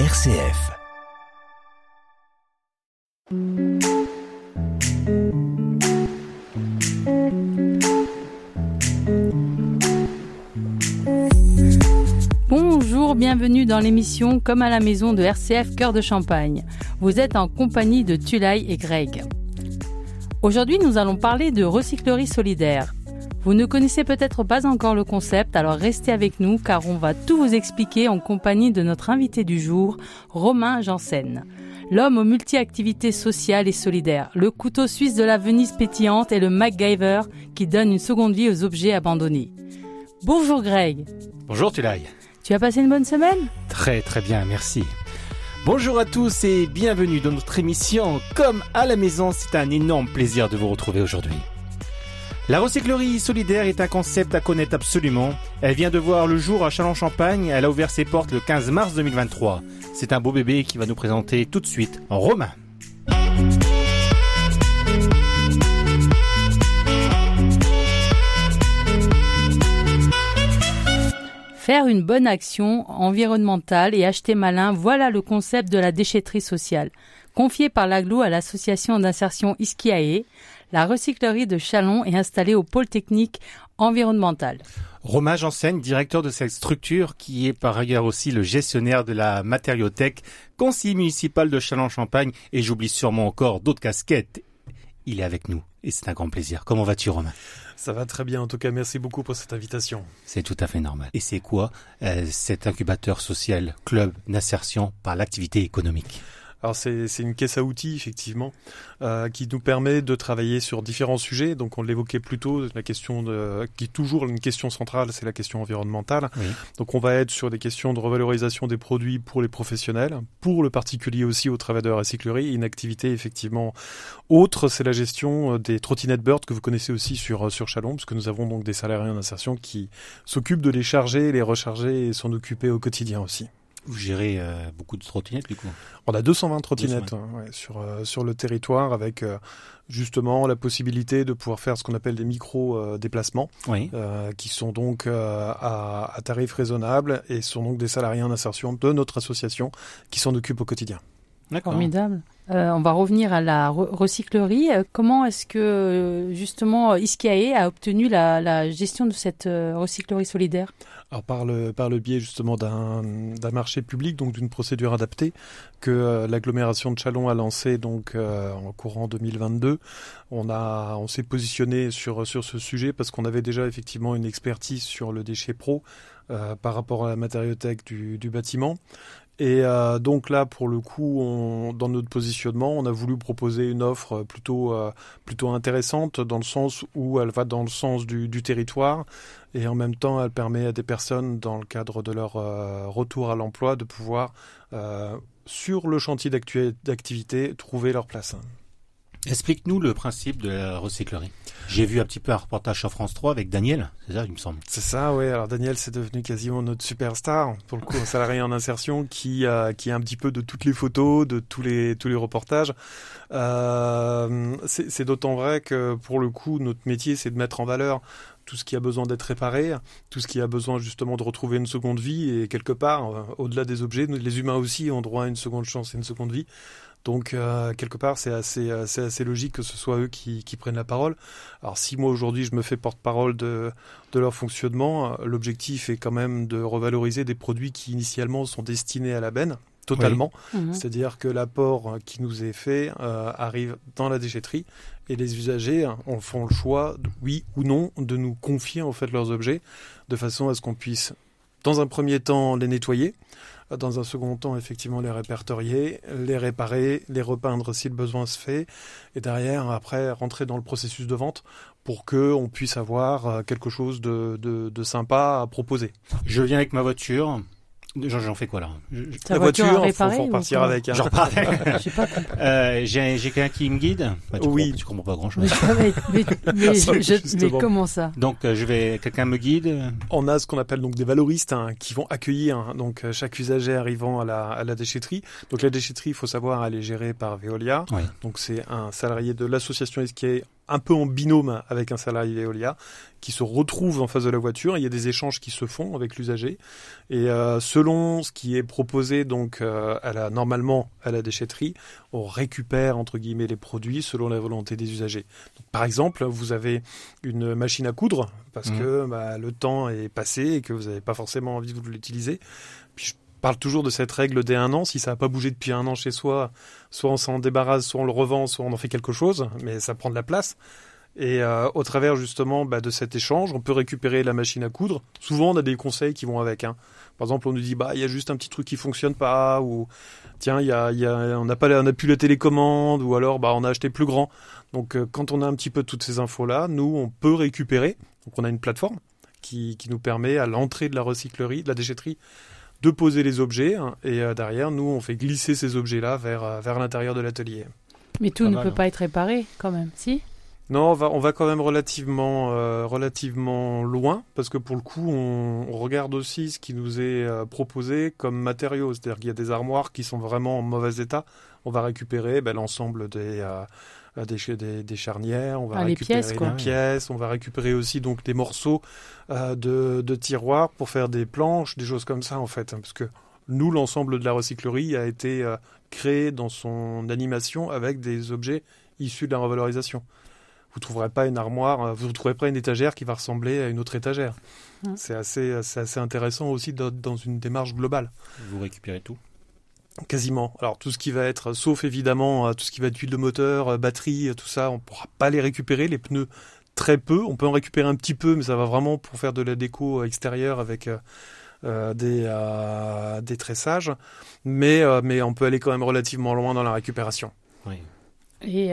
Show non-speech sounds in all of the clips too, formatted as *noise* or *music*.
RCF. Bonjour, bienvenue dans l'émission Comme à la maison de RCF Cœur de Champagne. Vous êtes en compagnie de Tulay et Greg. Aujourd'hui, nous allons parler de recyclerie solidaire. Vous ne connaissez peut-être pas encore le concept, alors restez avec nous car on va tout vous expliquer en compagnie de notre invité du jour, Romain Janssen. L'homme aux multi-activités sociales et solidaires, le couteau suisse de la Venise pétillante et le MacGyver qui donne une seconde vie aux objets abandonnés. Bonjour Greg. Bonjour Tulay. Tu as passé une bonne semaine? Très très bien, merci. Bonjour à tous et bienvenue dans notre émission Comme à la maison, c'est un énorme plaisir de vous retrouver aujourd'hui. La recyclerie solidaire est un concept à connaître absolument. Elle vient de voir le jour à Châlons-Champagne, elle a ouvert ses portes le 15 mars 2023. C'est un beau bébé qui va nous présenter tout de suite en Romain. Faire une bonne action environnementale et acheter malin, voilà le concept de la déchetterie sociale. Confié par l'AGLO à l'association d'insertion Iskiae, la recyclerie de Chalon est installée au pôle technique environnemental. Romain Janssen, directeur de cette structure, qui est par ailleurs aussi le gestionnaire de la matériothèque, conseiller municipal de Châlons-Champagne, et j'oublie sûrement encore d'autres casquettes. Il est avec nous, et c'est un grand plaisir. Comment vas-tu, Romain? Ça va très bien. En tout cas, merci beaucoup pour cette invitation. C'est tout à fait normal. Et c'est quoi euh, cet incubateur social, club d'insertion par l'activité économique? Alors c'est une caisse à outils effectivement euh, qui nous permet de travailler sur différents sujets. Donc on l'évoquait plus tôt, la question de, qui est toujours une question centrale, c'est la question environnementale. Donc on va être sur des questions de revalorisation des produits pour les professionnels, pour le particulier aussi au travers de la recyclerie. Une activité effectivement autre, c'est la gestion euh, des trottinettes Bird que vous connaissez aussi sur euh, sur Chalon, puisque nous avons donc des salariés en insertion qui s'occupent de les charger, les recharger et s'en occuper au quotidien aussi. Vous gérez euh, beaucoup de trottinettes du coup? On a 220 trottinettes Ouais, sur, euh, sur le territoire avec euh, justement la possibilité de pouvoir faire ce qu'on appelle des micro-déplacements oui. qui sont donc à, à tarif raisonnable et sont donc des salariés en insertion de notre association qui s'en occupent au quotidien. D'accord. Formidable. Euh, on va revenir à la recyclerie. Comment est-ce que justement Iskiae a obtenu la, la gestion de cette recyclerie solidaire? Alors par le par le biais justement d'un marché public, donc d'une procédure adaptée que l'agglomération de Chalon a lancée donc en courant 2022. On a on s'est positionné sur sur ce sujet parce qu'on avait déjà effectivement une expertise sur le déchet pro par rapport à la matériothèque du, du bâtiment et euh, donc là, pour le coup, dans notre positionnement, on a voulu proposer une offre plutôt euh, plutôt intéressante dans le sens où elle va dans le sens du, du, territoire et en même temps, elle permet à des personnes, dans le cadre de leur euh, retour à l'emploi, de pouvoir sur le chantier d'activité trouver leur place. Explique-nous le principe de la recyclerie. J'ai vu un petit peu un reportage sur France 3 avec Daniel, c'est ça, il me semble. C'est ça, oui. Alors Daniel, c'est devenu quasiment notre superstar, pour le coup, un salarié en insertion qui a, qui a un petit peu de toutes les photos, de tous les, tous les reportages. Euh, c'est d'autant vrai que, pour le coup, notre métier, c'est de mettre en valeur tout ce qui a besoin d'être réparé, tout ce qui a besoin justement de retrouver une seconde vie et quelque part, euh, au-delà des objets, les humains aussi ont droit à une seconde chance et une seconde vie. Donc euh, quelque part, c'est assez, euh, assez logique que ce soit eux qui, qui prennent la parole. Alors si moi aujourd'hui je me fais porte-parole de, de leur fonctionnement, euh, l'objectif est quand même de revaloriser des produits qui initialement sont destinés à la benne totalement. Mhm. C'est-à-dire que l'apport qui nous est fait arrive dans la déchetterie et les usagers en font le choix, oui ou non, de nous confier en fait leurs objets de façon à ce qu'on puisse, dans un premier temps, les nettoyer dans un second temps, effectivement, les répertorier, les réparer, les repeindre si le besoin se fait, et derrière, après, rentrer dans le processus de vente pour que on puisse avoir euh, quelque chose de, de, de sympa à proposer. Je viens avec ma voiture, J'en fais quoi là? La voiture, il faut, faut repartir avec. Hein. *laughs* J'ai pas euh, J'ai quelqu'un qui me guide bah, tu Oui. Comprends, tu comprends pas grand chose. Mais, mais, *laughs* je, comment ça? Donc euh, je vais, quelqu'un me guide On a ce qu'on appelle donc des valoristes hein, qui vont accueillir hein, donc euh, chaque usager arrivant à la, à la déchetterie. Donc la déchetterie, il faut savoir, elle est gérée par Veolia. Oui. Donc c'est un salarié de l'association Esquet un peu en binôme avec un salarié Veolia qui se retrouve en face de la voiture. Il y a des échanges qui se font avec l'usager et euh, selon ce qui est proposé donc euh, à la, normalement à la déchetterie, on récupère entre guillemets les produits selon la volonté des usagers. par exemple, vous avez une machine à coudre parce mmh. que bah, le temps est passé et que vous n'avez pas forcément envie de l'utiliser. Puis je parle toujours de cette règle des un an. Si ça n'a pas bougé depuis un an chez soi, soit on s'en débarrasse, soit on le revend, soit on en fait quelque chose, mais ça prend de la place. Et euh, au travers justement bah, de cet échange, on peut récupérer la machine à coudre. Souvent, on a des conseils qui vont avec. Hein. Par exemple, on nous dit bah il y a juste un petit truc qui fonctionne pas, ou tiens y a, on n'a pas on plus la télécommande, ou alors bah on a acheté plus grand. Donc euh, quand on a un petit peu toutes ces infos là, nous on peut récupérer. Donc on a une plateforme qui, qui nous permet à l'entrée de la recyclerie, de la déchetterie, de poser les objets hein, et euh, derrière nous on fait glisser ces objets là vers, euh, vers l'intérieur de l'atelier. Mais tout ne peut hein. pas être réparé quand même, si? Non, on va, on va quand même relativement, euh, relativement loin, parce que pour le coup, on, regarde aussi ce qui nous est proposé comme matériaux. C'est-à-dire qu'il y a des armoires qui sont vraiment en mauvais état. On va récupérer ben, l'ensemble des, des, des, charnières, on va ah, récupérer les pièces, pièces, on va récupérer aussi donc des morceaux euh, de, de, tiroirs pour faire des planches, des choses comme ça en fait, hein, parce que nous l'ensemble de la recyclerie a été euh, créé dans son animation avec des objets issus de la revalorisation. Vous trouverez pas une armoire, euh, vous ne trouverez pas une étagère qui va ressembler à une autre étagère. Mmh. C'est assez, assez intéressant aussi dans une démarche globale. Vous récupérez tout? Quasiment. Alors tout ce qui va être, sauf évidemment euh, tout ce qui va être huile de moteur, euh, batterie, euh, tout ça, on pourra pas les récupérer. Les pneus très peu. On peut en récupérer un petit peu, mais ça va vraiment pour faire de la déco extérieure avec des, des tressages. Mais, mais on peut aller quand même relativement loin dans la récupération. Oui. Et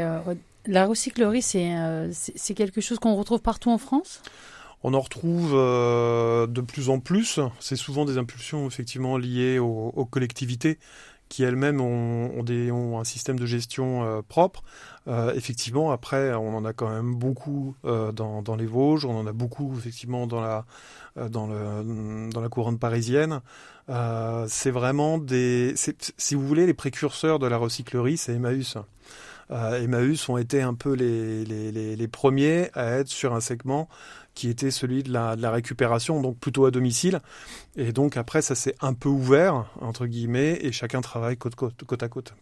la recyclerie, c'est c'est quelque chose qu'on retrouve partout en France? On en retrouve de plus en plus. C'est souvent des impulsions effectivement liées aux collectivités qui elles-mêmes ont, un système de gestion euh, propre. Euh, effectivement, après, on en a quand même beaucoup euh, dans, les Vosges, on en a beaucoup effectivement dans la, dans la couronne parisienne. c'est vraiment des, si vous voulez, les précurseurs de la recyclerie, c'est Emmaüs. Emmaüs ont été un peu les, les, les premiers à être sur un segment qui était celui de la, récupération, donc plutôt à domicile. Et donc après, ça s'est un peu ouvert, entre guillemets, et chacun travaille côte à côte.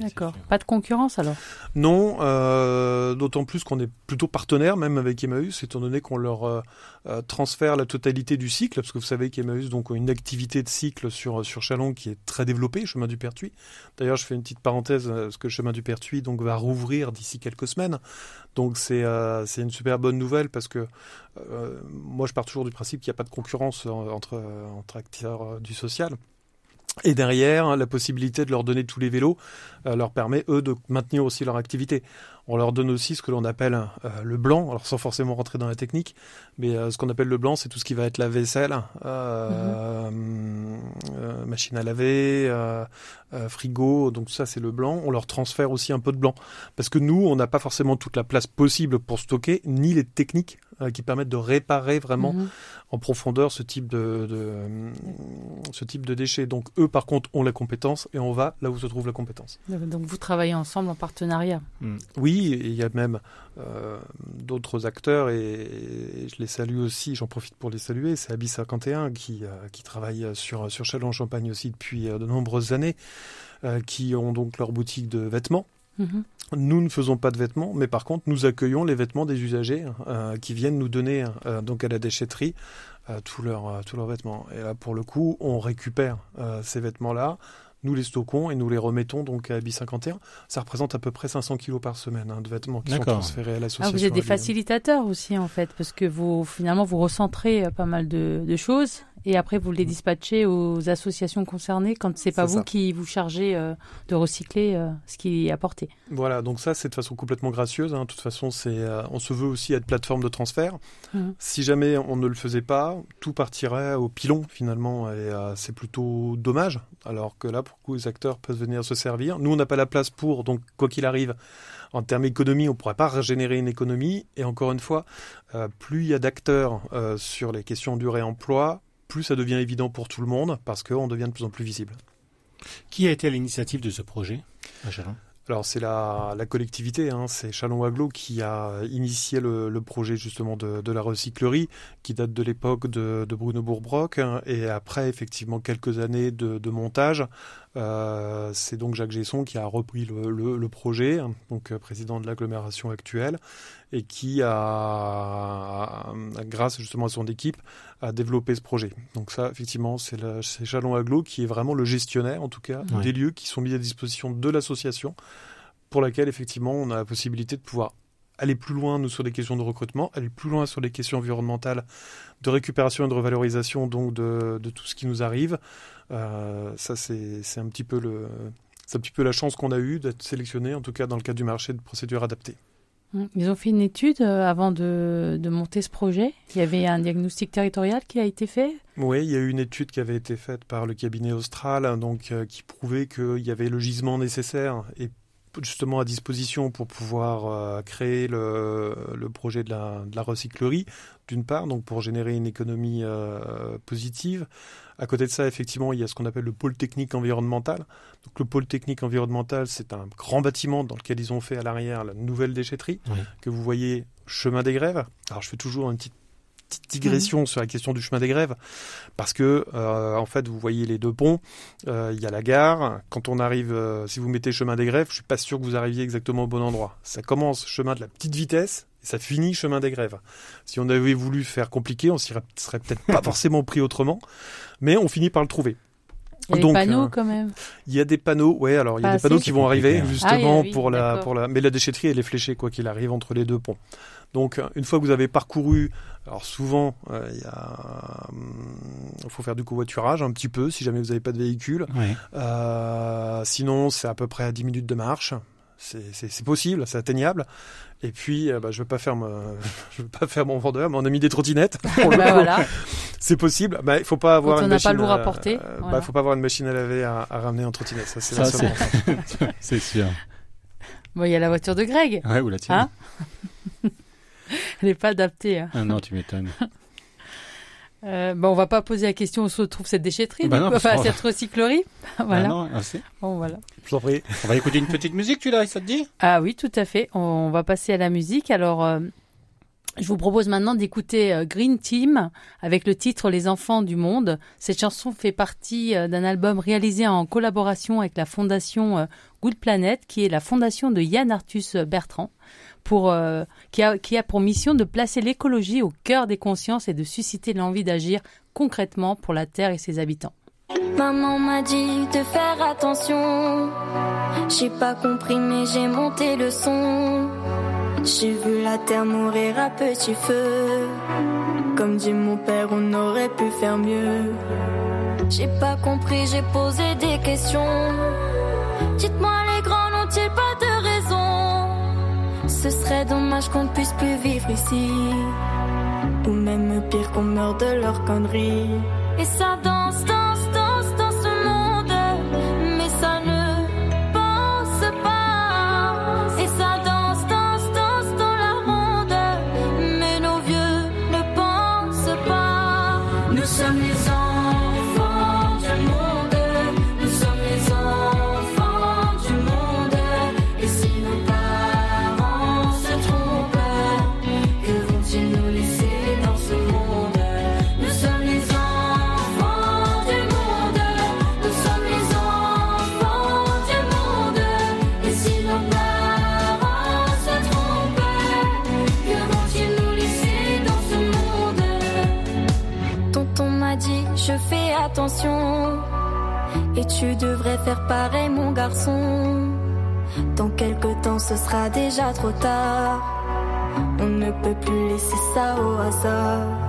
D'accord. Pas de concurrence alors Non, euh, d'autant plus qu'on est plutôt partenaire même avec Emmaüs, étant donné qu'on leur euh, euh, transfère la totalité du cycle, parce que vous savez qu'Emmaüs donc a une activité de cycle sur sur Chalon qui est très développée, chemin du Pertuis. D'ailleurs, je fais une petite parenthèse parce que le chemin du Pertuis donc va rouvrir d'ici quelques semaines. Donc c'est c'est une super bonne nouvelle parce que moi je pars toujours du principe qu'il n'y a pas de concurrence entre entre acteurs du social. Et derrière, la possibilité de leur donner tous les vélos euh, leur permet, eux, de maintenir aussi leur activité. On leur donne aussi ce que l'on appelle euh, le blanc, alors sans forcément rentrer dans la technique, mais euh, ce qu'on appelle le blanc, c'est tout ce qui va être la vaisselle, euh, mhm. machine à laver, frigo, donc ça c'est le blanc. On leur transfère aussi un peu de blanc, parce que nous, on n'a pas forcément toute la place possible pour stocker, ni les techniques qui permettent de réparer vraiment mhm. en profondeur ce type de, ce type de déchets. Donc eux, par contre, ont la compétence et on va là où se trouve la compétence. Donc vous travaillez ensemble en partenariat. Mm. Oui, il y a même euh, d'autres acteurs et, je les salue aussi, j'en profite pour les saluer. C'est Abis 51 qui, euh, qui travaille sur, sur Châlons-Champagne aussi depuis euh, de nombreuses années, qui ont donc leur boutique de vêtements. Mhm. Nous ne faisons pas de vêtements, mais par contre, nous accueillons les vêtements des usagers qui viennent nous donner donc à la déchetterie tous leurs tous leurs vêtements. Et là, pour le coup, on récupère ces vêtements-là nous les stockons et nous les remettons donc à BI51. Ça représente à peu près 500 kilos par semaine hein, de vêtements qui sont transférés à l'association. Ah, vous êtes des facilitateurs aussi en fait, parce que vous finalement vous recentrez euh, pas mal de, de choses et après vous les dispatchez aux associations concernées quand c'est pas vous qui vous chargez euh, de recycler euh, ce qui est apporté. Voilà, donc ça c'est de façon complètement gracieuse. Hein. De toute façon, c'est euh, on se veut aussi être plateforme de transfert. Mmh. Si jamais on ne le faisait pas, tout partirait au pilon finalement et c'est plutôt dommage. Alors que là, pour le coup, les acteurs peuvent venir se servir. Nous, on n'a pas la place pour, donc quoi qu'il arrive. En termes économie, on ne pourrait pas régénérer une économie. Et encore une fois, plus il y a d'acteurs sur les questions du réemploi, plus ça devient évident pour tout le monde parce qu'on devient de plus en plus visible. Qui a été à l'initiative de ce projet alors c'est la, la, collectivité, hein, c'est Chalon-Aglo qui a initié le, le projet justement de, de, la recyclerie, qui date de l'époque de, de, Bruno Bourbrock, hein, et après effectivement quelques années de, de montage, euh, c'est donc Jacques Gesson qui a repris le, le, le projet, hein, donc euh, président de l'agglomération actuelle, et qui a, grâce justement à son équipe, a développé ce projet. Donc ça, effectivement, c'est Chalon Aglo qui est vraiment le gestionnaire, en tout cas, des lieux qui sont mis à disposition de l'association, pour laquelle effectivement on a la possibilité de pouvoir aller plus loin, nous, sur des questions de recrutement, aller plus loin sur les questions environnementales, de récupération et de revalorisation donc de, de tout ce qui nous arrive. Euh, ça, c'est un petit peu le, c'est un petit peu la chance qu'on a eue d'être sélectionné, en tout cas dans le cadre du marché de procédures adaptées. Mmh. Ils ont fait une étude euh, avant de, de, monter ce projet. Il y avait un diagnostic territorial qui a été fait? Oui, il y a eu une étude qui avait été faite par le cabinet austral, donc euh, qui prouvait qu'il y avait le gisement nécessaire et justement à disposition pour pouvoir euh, créer le, le, projet de la, de la recyclerie, d'une part, donc pour générer une économie euh, positive. À côté de ça, effectivement, il y a ce qu'on appelle le pôle technique environnemental. Donc le pôle technique environnemental, c'est un grand bâtiment dans lequel ils ont fait à l'arrière la nouvelle déchetterie oui. que vous voyez chemin des grèves. Alors je fais toujours une petite petite digression mmh. sur la question du chemin des grèves, parce que euh, en fait, vous voyez les deux ponts, euh, il y a la gare. Quand on arrive, euh, si vous mettez chemin des grèves, je suis pas sûr que vous arriviez exactement au bon endroit. Ça commence chemin de la petite vitesse et ça finit chemin des grèves. Si on avait voulu faire compliqué, on s'y serait peut-être pas *laughs* forcément pris autrement, mais on finit par le trouver. Il y a Donc, des panneaux euh, quand même. Il y a des panneaux, ouais. Alors il y a des panneaux qui vont arriver justement ah, oui, pour la pour la. Mais la déchetterie elle est fléchée quoi qu'il arrive entre les deux ponts. Donc une fois que vous avez parcouru, alors souvent euh, il euh, faut faire du covoiturage un petit peu si jamais vous n'avez pas de véhicule. Ouais. Euh, sinon c'est à peu près à 10 minutes de marche. C'est possible, c'est atteignable. Et puis, euh, bah, je veux pas faire, *laughs* je veux pas faire mon vendeur, mais on a mis des trottinettes. *laughs* bah, voilà. C'est possible. Bah, il faut pas avoir Quand une on machine. Pas lourd à porter. Euh, voilà. bah, faut pas avoir une machine à laver à, à ramener en trottinette. Ça, c'est *laughs* C'est sûr. Bon, il y a la voiture de Greg. Ouais, ou la tienne. Hein? Elle n'est pas adaptée. Hein. Ah non, tu m'étonnes. Euh, bon, on va pas poser la question où se trouve cette déchetterie, bah non, coup, enfin cette recyclerie. *laughs* voilà. Ah non, assez. Bon, voilà. Je vous en prie. On va écouter une petite musique, tu l'as, ça te dit? Ah oui, tout à fait. On va passer à la musique. Alors, euh, je vous propose maintenant d'écouter euh, Green Team avec le titre Les enfants du monde. Cette chanson fait partie euh, d'un album réalisé en collaboration avec la fondation euh, Good Planet, qui est la fondation de Yann Arthus Bertrand. Euh, qui, a, qui a pour mission de placer l'écologie au cœur des consciences et de susciter l'envie d'agir concrètement pour la Terre et ses habitants. Maman m'a dit de faire attention. J'ai pas compris, mais j'ai monté le son. J'ai vu la terre mourir à petit feu. Comme dit mon père, on aurait pu faire mieux. J'ai pas compris, j'ai posé des questions. Dites-moi, Ce serait dommage qu'on ne puisse plus vivre ici. Ou même pire qu'on meure de leurs conneries. Et ça danse, déjà trop tard. On ne peut plus laisser ça au hasard.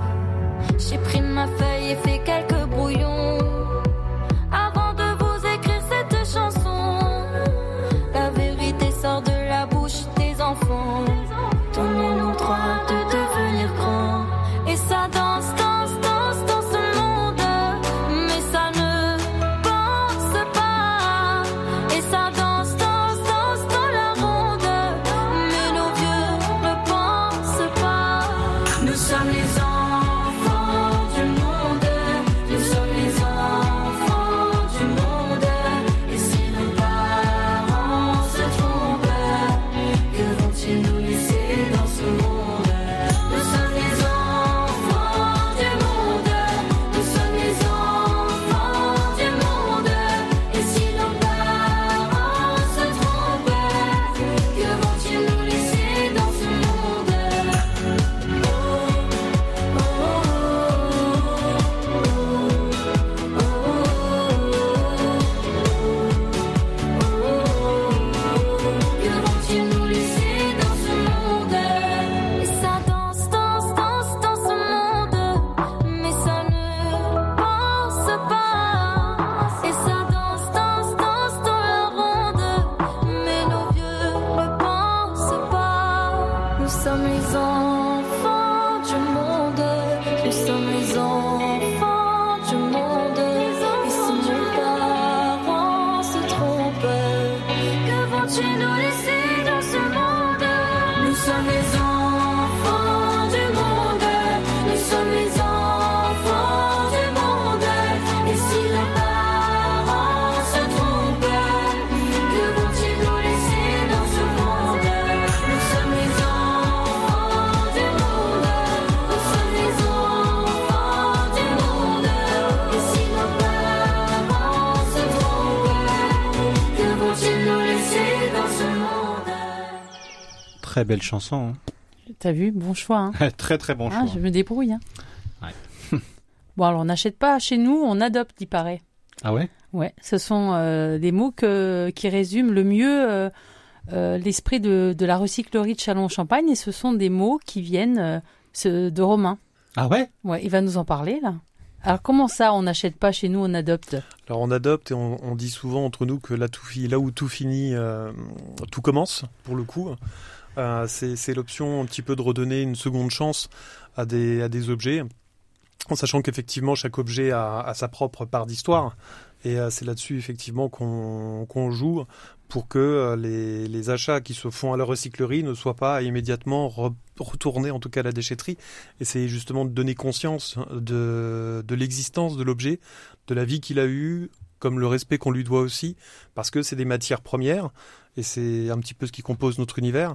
Très belle chanson. T'as vu? Bon choix. Hein. hein. *laughs* très très bon Ah, choix. je me débrouille. Hein. Ouais. *laughs* bon, alors on n'achète pas chez nous, on adopte, il paraît. Ah ouais? Ouais, ce sont euh, des mots que, qui résument le mieux euh, euh, l'esprit de, de la recyclerie de Chalon-Champagne et ce sont des mots qui viennent euh, ce- de Romain. Ah ouais? Ouais, il va nous en parler là. Alors comment ça, on n'achète pas chez nous, on adopte? Alors on adopte et on, on dit souvent entre nous que là, tout là où tout finit, euh, tout commence, pour le coup. Euh, c'est l'option un petit peu de redonner une seconde chance à des, objets, en sachant qu'effectivement chaque objet a, sa propre part d'histoire. Et euh, c'est là-dessus effectivement qu'on joue pour que euh, les, achats qui se font à la recyclerie ne soient pas immédiatement re- retournés en tout cas à la déchetterie. Et c'est justement de donner conscience de, de l'existence de l'objet, de la vie qu'il a eue, comme le respect qu'on lui doit aussi, parce que c'est des matières premières et c'est un petit peu ce qui compose notre univers.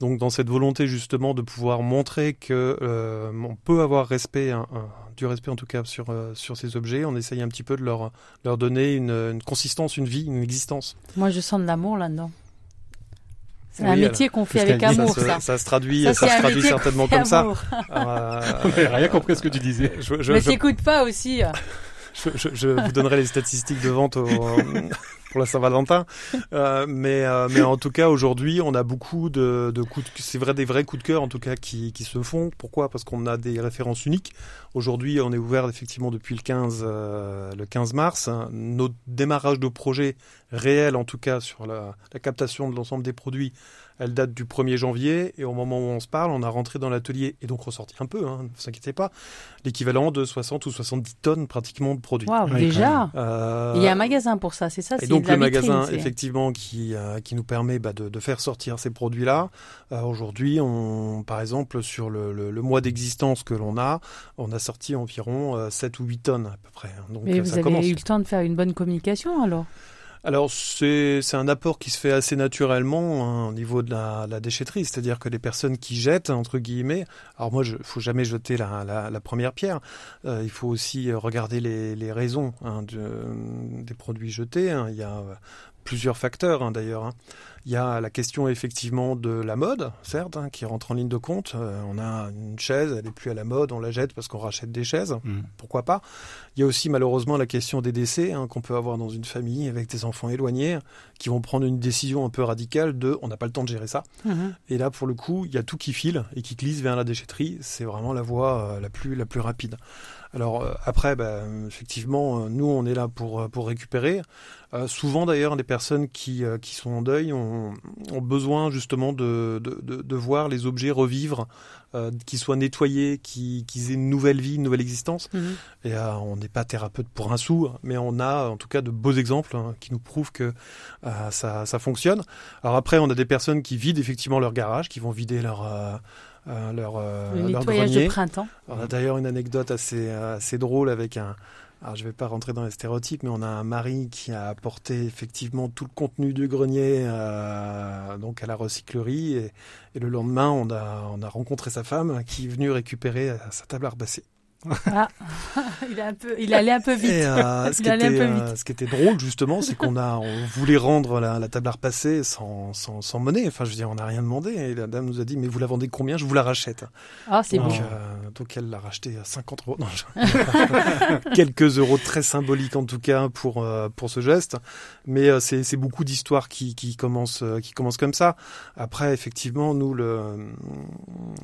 Donc dans cette volonté justement de pouvoir montrer que euh, on peut avoir respect, un- un- du respect en tout cas sur euh, sur ces objets, on essaye un petit peu de leur leur donner une, une consistance, une vie, une existence. Moi, je sens de l'amour là-dedans. C'est Oui, un alors, métier qu'on fait avec amour, ça, se, ça. ça se traduit, Ça, se traduit certainement comme ça. amour. *laughs* Euh, On rien compris à ce que tu disais. je, je- Mais je- t'écoutes pas aussi. euh. *laughs* Je, je- je vous donnerai les statistiques de vente au- *laughs* pour la Saint-Valentin, Euh, mais euh, mais en tout cas aujourd'hui on a beaucoup de, de coups, de- c'est vrai des vrais coups de cœur en tout cas qui, qui se font. Pourquoi? Parce qu'on a des références uniques. Aujourd'hui on est ouvert effectivement depuis le 15 euh, le 15 mars. Notre démarrage de projet réel en tout cas sur la, la captation de l'ensemble des produits, elle date du 1er janvier et au moment où on se parle on a rentré dans l'atelier et donc ressorti un peu, hein, ne vous inquiétez pas, l'équivalent de 60 ou 70 tonnes pratiquement de produits. Waouh, déjà. Euh, Il y a un magasin pour ça, c'est ça et donc le magasin, c'est- effectivement, qui, euh, qui nous permet bah, de, de faire sortir ces produits-là. Euh, Aujourd'hui, on, par exemple, sur le, le, le mois d'existence que l'on a, on a sorti environ euh, 7 ou 8 tonnes à peu près. Donc Mais euh, vous avez commence. eu le temps de faire une bonne communication alors? Alors c'est un apport qui se fait assez naturellement hein, au niveau de la, la déchetterie, c'est-à-dire que les personnes qui jettent entre guillemets. Alors moi, je faut jamais jeter la, la, la première pierre. Euh, il faut aussi regarder les, raisons hein, de- des produits jetés. hein. Il y a euh, plusieurs facteurs d'ailleurs. Il y a la question effectivement de la mode, certes, hein, qui rentre en ligne de compte. Euh, on a une chaise, elle est plus à la mode, on la jette parce qu'on rachète des chaises Mm. pourquoi pas? Il y a aussi malheureusement la question des décès hein, qu'on peut avoir dans une famille avec des enfants éloignés qui vont prendre une décision un peu radicale de on n'a pas le temps de gérer ça. Mhm. Et là pour le coup, il y a tout qui file et qui glisse vers la déchetterie. C'est vraiment la voie euh, la plus la plus rapide. Alors euh, après, bah, effectivement, euh, nous on est là pour euh, pour récupérer. Euh, souvent d'ailleurs, les personnes qui qui sont en deuil ont, ont besoin justement de, de de de voir les objets revivre, euh, qu'ils soient nettoyés, qu'ils aient une nouvelle vie, une nouvelle existence. Mhm. Et euh, on n'est pas thérapeute pour un sou, mais on a en tout cas de beaux exemples hein, qui nous prouvent que ça, ça fonctionne. Alors après, on a des personnes qui vident effectivement leur garage, qui vont vider leur euh, euh, leur, Le leur nettoyage grenier. de printemps. On a d'ailleurs une anecdote assez, assez drôle avec un. Alors je vais pas rentrer dans les stéréotypes, mais on a un mari qui a apporté effectivement tout le contenu du grenier euh, donc à la recyclerie et, et le lendemain on a on a rencontré sa femme qui est venue récupérer euh, sa table à repasser. Ah, *laughs* il, est un peu, il allait un peu vite. Et euh, *laughs* ce, qui était, peu euh, vite. ce qui était drôle justement, c'est qu'on a, on voulait rendre la, la table à repasser sans, sans, sans monnaie. Enfin, je veux dire, on n'a rien demandé. Et la dame nous a dit, mais vous la vendez combien? Je vous la rachète. Ah, c'est Donc, bon. euh, donc elle l'a racheté à 50 euros. Non, je- *laughs* Quelques euros très symboliques en tout cas pour euh, pour ce geste. Mais euh, c'est c'est beaucoup d'histoires qui qui commencent euh, qui commencent comme ça. Après, effectivement, nous le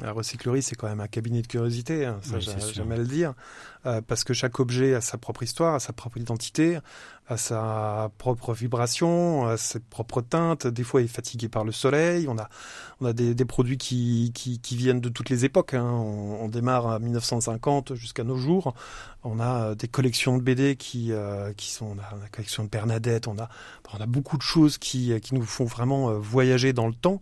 la recyclerie, c'est quand même un cabinet de curiosité. hein. Ça, Oui, j'a- c'est sûr. j'aime à le dire, parce que chaque objet a sa propre histoire, a sa propre identité, a sa propre vibration, a ses propres teintes. Des fois, il est fatigué par le soleil. On a, des, produits qui, viennent de toutes les époques. Hein. On, démarre à 1950 jusqu'à nos jours. On a des collections de BD qui, euh, qui sont, on a la collection de Bernadette. On a, on a beaucoup de choses qui nous font vraiment voyager dans le temps.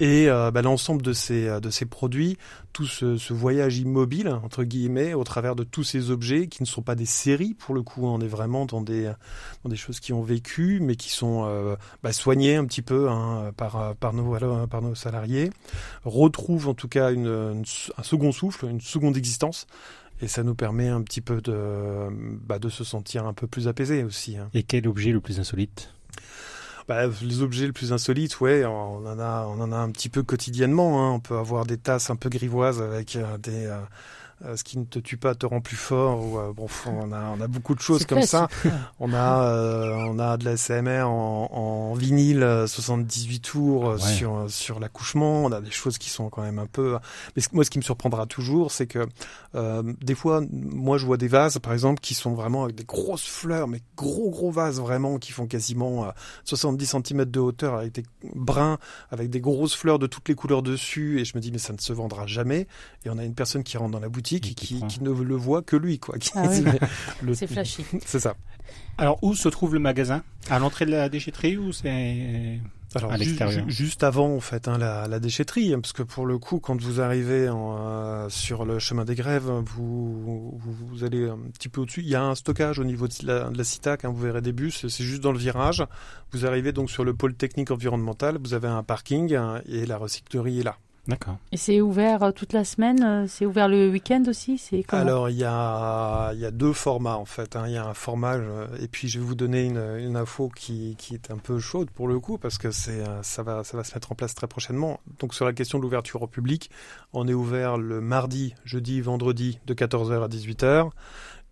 Et euh, bah, l'ensemble de ces, euh, de ces produits, tout ce, ce, voyage immobile, entre guillemets, au travers de tous ces objets qui ne sont pas des séries, pour le coup, on est vraiment dans des, dans des choses qui ont vécu, mais qui sont euh, bah, soignées un petit peu hein, par, par, nos, par nos salariés, retrouvent en tout cas une, une, un second souffle, une seconde existence. Et ça nous permet un petit peu de, bah, de se sentir un peu plus apaisé aussi. Hein. Et quel objet le plus insolite? Bah, les objets les plus insolites, ouais, on en a, on en a un petit peu quotidiennement. Hein. On peut avoir des tasses un peu grivoises avec euh, des euh, euh, ce qui ne te tue pas te rend plus fort. Ou, euh, bon, on a, on a beaucoup de choses comme ça. On a, euh, on a de la SMR en, en vinyle 78 tours ouais. sur sur l'accouchement. On a des choses qui sont quand même un peu. Mais moi, ce qui me surprendra toujours, c'est que euh, des fois, moi, je vois des vases, par exemple, qui sont vraiment avec des grosses fleurs, mais gros gros vases vraiment qui font quasiment 70 cm de hauteur avec des bruns, avec des grosses fleurs de toutes les couleurs dessus. Et je me dis, mais ça ne se vendra jamais. Et on a une personne qui rentre dans la boutique qui, qui, qui, ne le voit que lui. quoi. Ah oui. *laughs* C'est flashy. *laughs* C'est ça. Alors, où se trouve le magasin? À l'entrée de la déchetterie ou c'est alors, à l'extérieur juste avant, en fait, hein, la, la, déchetterie, hein, parce que pour le coup, quand vous arrivez en, euh, sur le chemin des grèves, vous, vous, vous, allez un petit peu au-dessus. Il y a un stockage au niveau de la, de la CITAC, hein, vous verrez des bus, c'est juste dans le virage. Vous arrivez donc sur le pôle technique environnemental, vous avez un parking hein, et la recyclerie est là. D'accord. Et c'est ouvert euh, toute la semaine euh, C'est ouvert le week-end aussi C'est Alors, il y a, y a deux formats en fait. Hein. Il y a un format, et puis je vais vous donner une, une info qui, qui, est un peu chaude pour le coup, parce que c'est, euh, ça, va, ça va se mettre en place très prochainement. Donc, sur la question de l'ouverture au public, on est ouvert le mardi, jeudi, vendredi de 14h à 18h,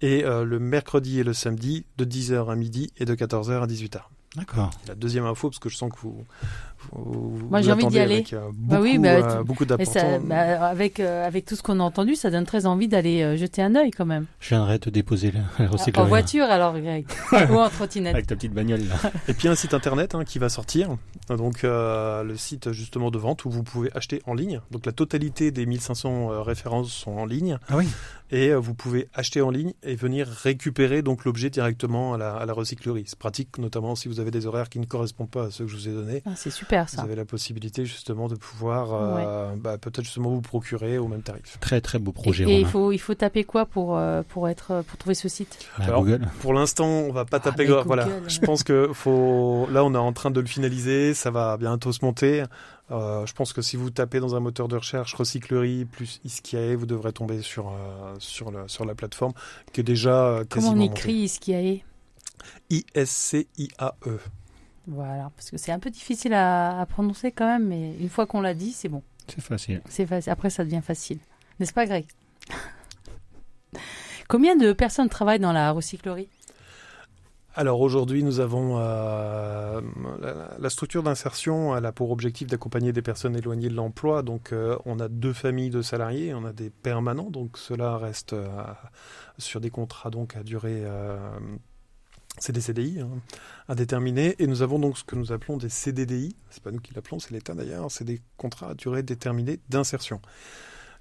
et euh, le mercredi et le samedi de 10h à midi et de 14h à 18h. D'accord. La deuxième info, parce que je sens que vous. vous Moi, j'ai envie d'y aller. Avec, euh, beaucoup, bah oui, bah, euh, beaucoup d'apportants. Bah, avec, euh, avec tout ce qu'on a entendu, ça donne très envie d'aller euh, jeter un œil quand même. Je viendrai te déposer la, la En voiture alors, Greg. *laughs* Ou en trottinette. Avec ta petite bagnole là. *laughs* Et puis un site internet hein, qui va sortir. Donc euh, le site justement de vente où vous pouvez acheter en ligne. Donc la totalité des 1500 références sont en ligne. Ah oui. Et vous pouvez acheter en ligne et venir récupérer donc l'objet directement à la, à la recyclerie. C'est pratique notamment si vous avez des horaires qui ne correspondent pas à ceux que je vous ai donnés. Ah, c'est super ça. Vous avez la possibilité justement de pouvoir euh, ouais. bah, peut-être justement vous procurer au même tarif. Très très beau projet. Et, et il faut il faut taper quoi pour euh, pour être pour trouver ce site? Ah, Alors, Google. Pour l'instant, on va pas ah, taper. Voilà, je pense que faut. Là, on est en train de le finaliser. Ça va bientôt se monter. Euh, je pense que si vous tapez dans un moteur de recherche recyclerie plus Iskiae, vous devrez tomber sur euh, sur la sur la plateforme qui est déjà Comment on écrit Iskiae? I-S-C-I-A-E. Voilà, parce que c'est un peu difficile à, à, prononcer quand même, mais une fois qu'on l'a dit, c'est bon. C'est facile. C'est facile. Après, ça devient facile. N'est-ce pas, Greg? *laughs* Combien de personnes travaillent dans la recyclerie? Alors aujourd'hui, nous avons euh, la, structure d'insertion. Elle a pour objectif d'accompagner des personnes éloignées de l'emploi. Donc, euh, on a deux familles de salariés, on a des permanents. Donc, cela reste euh, sur des contrats donc à durée c'est des CDI hein, indéterminés et nous avons donc ce que nous appelons des CDDI. C'est pas nous qui l'appelons, c'est l'État d'ailleurs. C'est des contrats à durée déterminée d'insertion.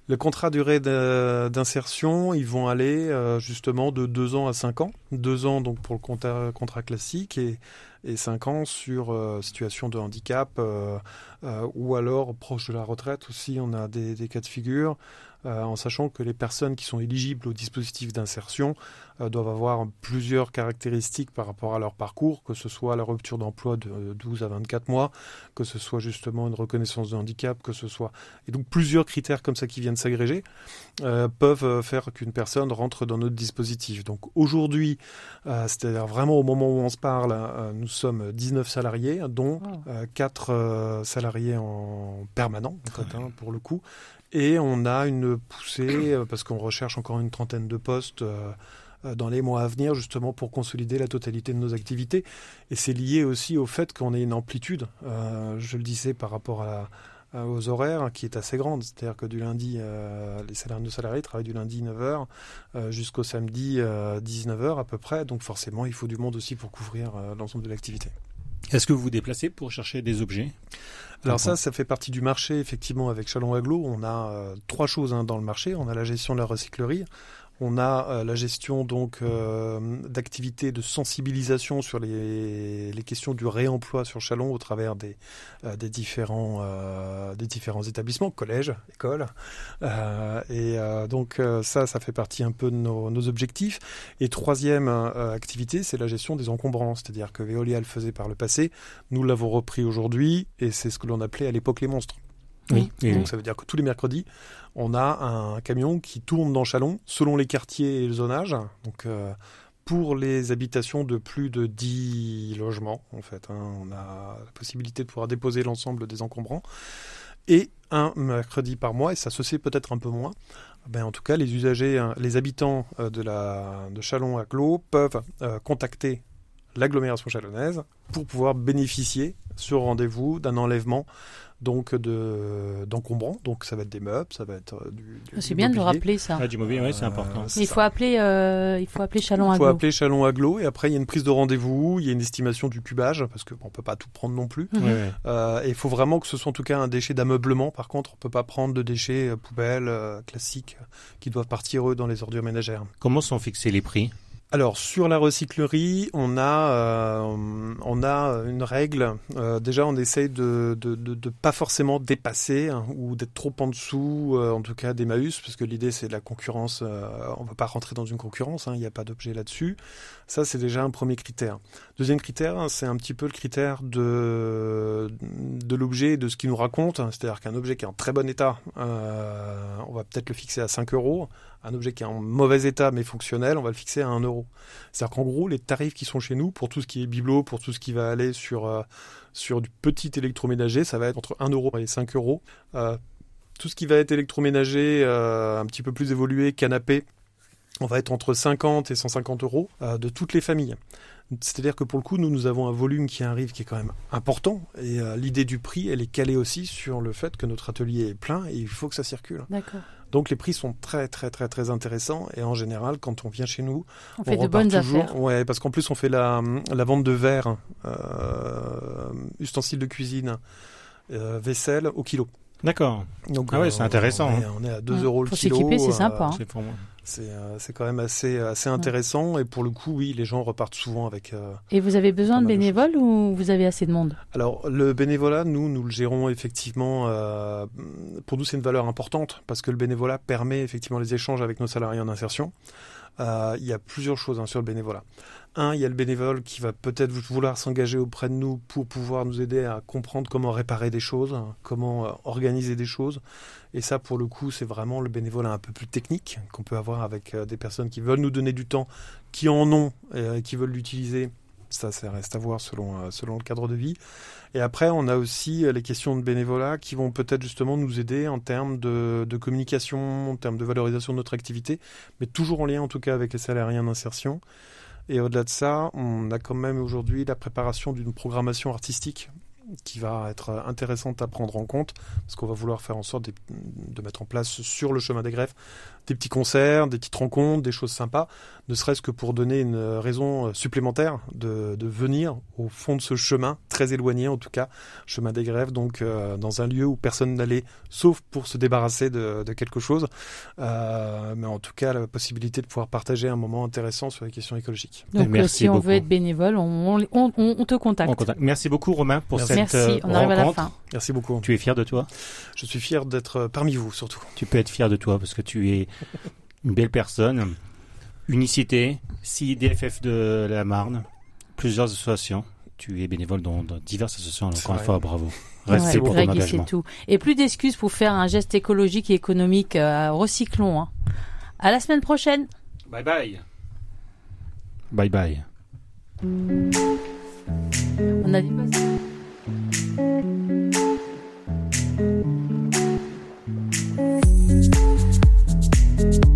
Le contrat durée d'insertion, ils vont aller euh, justement de 2 ans à 5 ans. 2 ans donc pour le contrat classique et, et 5 ans sur euh, situation de handicap euh, euh, ou alors proche de la retraite aussi. On a des, cas de figure. En sachant que les personnes qui sont éligibles au dispositif d'insertion doivent avoir plusieurs caractéristiques par rapport à leur parcours, que ce soit la rupture d'emploi de 12 à 24 mois, que ce soit justement une reconnaissance de handicap, que ce soit... Et donc plusieurs critères comme ça qui viennent s'agréger peuvent faire qu'une personne rentre dans notre dispositif. Donc aujourd'hui, c'est-à-dire vraiment au moment où on se parle, nous sommes 19 salariés, dont oh. 4 salariés en permanent, en fait, hein, pour le coup, et on a une poussée, euh, parce qu'on recherche encore une trentaine de postes euh, euh, dans les mois à venir, justement pour consolider la totalité de nos activités. Et c'est lié aussi au fait qu'on ait une amplitude, euh, je le disais par rapport à la, aux horaires qui est assez grande. C'est-à-dire que du lundi, les salariés, nos salariés travaillent du lundi 9h jusqu'au samedi 19h à peu près. Donc forcément, il faut du monde aussi pour couvrir l'ensemble de l'activité. Est-ce que vous vous déplacez pour chercher des objets? Alors ça, ça fait partie du marché, effectivement, avec Chalon Aglo. On a trois choses hein, dans le marché. On a la gestion de la recyclerie, on a euh, la gestion donc euh, d'activités de sensibilisation sur les, questions du réemploi sur Chalon au travers des, euh, différents, des différents établissements, collèges, écoles. et donc ça, ça fait partie un peu de nos, objectifs. Et troisième activité, c'est la gestion des encombrants, c'est-à-dire que Veolia le faisait par le passé, nous l'avons repris aujourd'hui, et c'est ce que l'on appelait à l'époque les monstres. Oui. Donc ça veut dire que tous les mercredis, on a un camion qui tourne dans Chalon selon les quartiers et le zonage. Donc euh, pour les habitations de plus de 10 logements, en fait, hein, on a la possibilité de pouvoir déposer l'ensemble des encombrants. Et un mercredi par mois, et ça se sait peut-être un peu moins, ben, en tout cas, les usagers, hein, les habitants euh, de, la, de Chalon à Clos peuvent euh, contacter l'agglomération chalonnaise pour pouvoir bénéficier sur rendez-vous d'un enlèvement donc de d'encombrants. Donc ça va être des meubles, ça va être euh, du. C'est bien de rappeler ça. Ah, du mobilier, oui, c'est important. il faut appeler, euh, il faut appeler Chalon Aglo. Il faut appeler Chalon Aglo et après il y a une prise de rendez-vous, il y a une estimation du cubage parce qu'on ne peut pas tout prendre non plus. Euh, et il faut vraiment que ce soit en tout cas un déchet d'ameublement. Par contre, on peut pas prendre de déchets poubelles classiques qui doivent partir eux dans les ordures ménagères. Comment sont fixés les prix? Alors sur la recyclerie, on a euh, on a une règle. Euh, déjà, on essaye de, de, de, pas forcément dépasser hein, ou d'être trop en dessous, euh, en tout cas d'Emmaüs, parce que l'idée c'est de la concurrence. on ne veut pas rentrer dans une concurrence. Hein, il n'y a pas d'objet là-dessus. Ça, c'est déjà un premier critère. Deuxième critère, hein, c'est un petit peu le critère de de l'objet, de ce qu'il nous raconte. C'est-à-dire qu'un objet qui est en très bon état, on va peut-être le fixer à 5 euros un objet qui est en mauvais état mais fonctionnel, on va le fixer à 1 euro. C'est-à-dire qu'en gros, les tarifs qui sont chez nous, pour tout ce qui est bibelot, pour tout ce qui va aller sur, euh, sur du petit électroménager, ça va être entre 1 euro et 5 euros. Euh, tout ce qui va être électroménager euh, un petit peu plus évolué, canapé, on va être entre 50 et 150 euros de toutes les familles. C'est-à-dire que pour le coup, nous, nous avons un volume qui arrive qui est quand même important. Et l'idée du prix, elle est calée aussi sur le fait que notre atelier est plein et il faut que ça circule. D'accord. Donc les prix sont très très très très intéressants et en général quand on vient chez nous, on, fait de bonnes toujours, affaires. Ouais, parce qu'en plus on fait la, la vente de verre, euh, ustensiles de cuisine, euh, vaisselle au kilo. D'accord. Donc ah ouais, c'est intéressant. On est, à 2 euros le Faut kilo. s'équiper, c'est euh, sympa. Hein. Pour moi. Euh, c'est quand même assez, assez intéressant et pour le coup, oui, les gens repartent souvent avec. Euh, et vous avez besoin de bénévoles ou vous avez assez de monde? Alors, le bénévolat, nous, nous le gérons effectivement. Euh, pour nous, c'est une valeur importante parce que le bénévolat permet effectivement les échanges avec nos salariés en insertion. Il y a plusieurs choses hein, sur le bénévolat. Un, il y a le bénévole qui va peut-être vouloir s'engager auprès de nous pour pouvoir nous aider à comprendre comment réparer des choses, comment organiser des choses. Et ça, pour le coup, c'est vraiment le bénévolat un peu plus technique qu'on peut avoir avec euh, des personnes qui veulent nous donner du temps, qui en ont et qui veulent l'utiliser. Ça, ça reste à voir selon, euh, selon le cadre de vie. Et après, on a aussi euh, les questions de bénévolat qui vont peut-être justement nous aider en termes de, de, communication, en termes de valorisation de notre activité, mais toujours en lien en tout cas avec les salariés en insertion. Et au-delà de ça, on a quand même aujourd'hui la préparation d'une programmation artistique qui va être intéressante à prendre en compte, parce qu'on va vouloir faire en sorte de, mettre en place sur le chemin des greffes des petits concerts, des petites rencontres, des choses sympas, ne serait-ce que pour donner une raison supplémentaire de, venir au fond de ce chemin, très éloigné en tout cas, chemin des grèves, donc euh, dans un lieu où personne n'allait, sauf pour se débarrasser de, quelque chose, euh, mais en tout cas la possibilité de pouvoir partager un moment intéressant sur les questions écologiques. Donc Merci si on veut être bénévole, on, te contacte. Merci beaucoup Romain pour cette Merci, euh, on arrive à la fin. Merci beaucoup. Tu es fier de toi? Je suis fier d'être parmi vous surtout. Tu peux être fier de toi parce que tu es *laughs* une belle personne, unicité, CIDFF de la Marne, plusieurs associations. Tu es bénévole dans, diverses associations. Encore une fois, bravo. Reste ouais, pour ton engagement. Tout. Et plus d'excuses pour faire un geste écologique et économique. Euh, recyclons. Hein. À la semaine prochaine. Bye bye. Bye bye. Bye.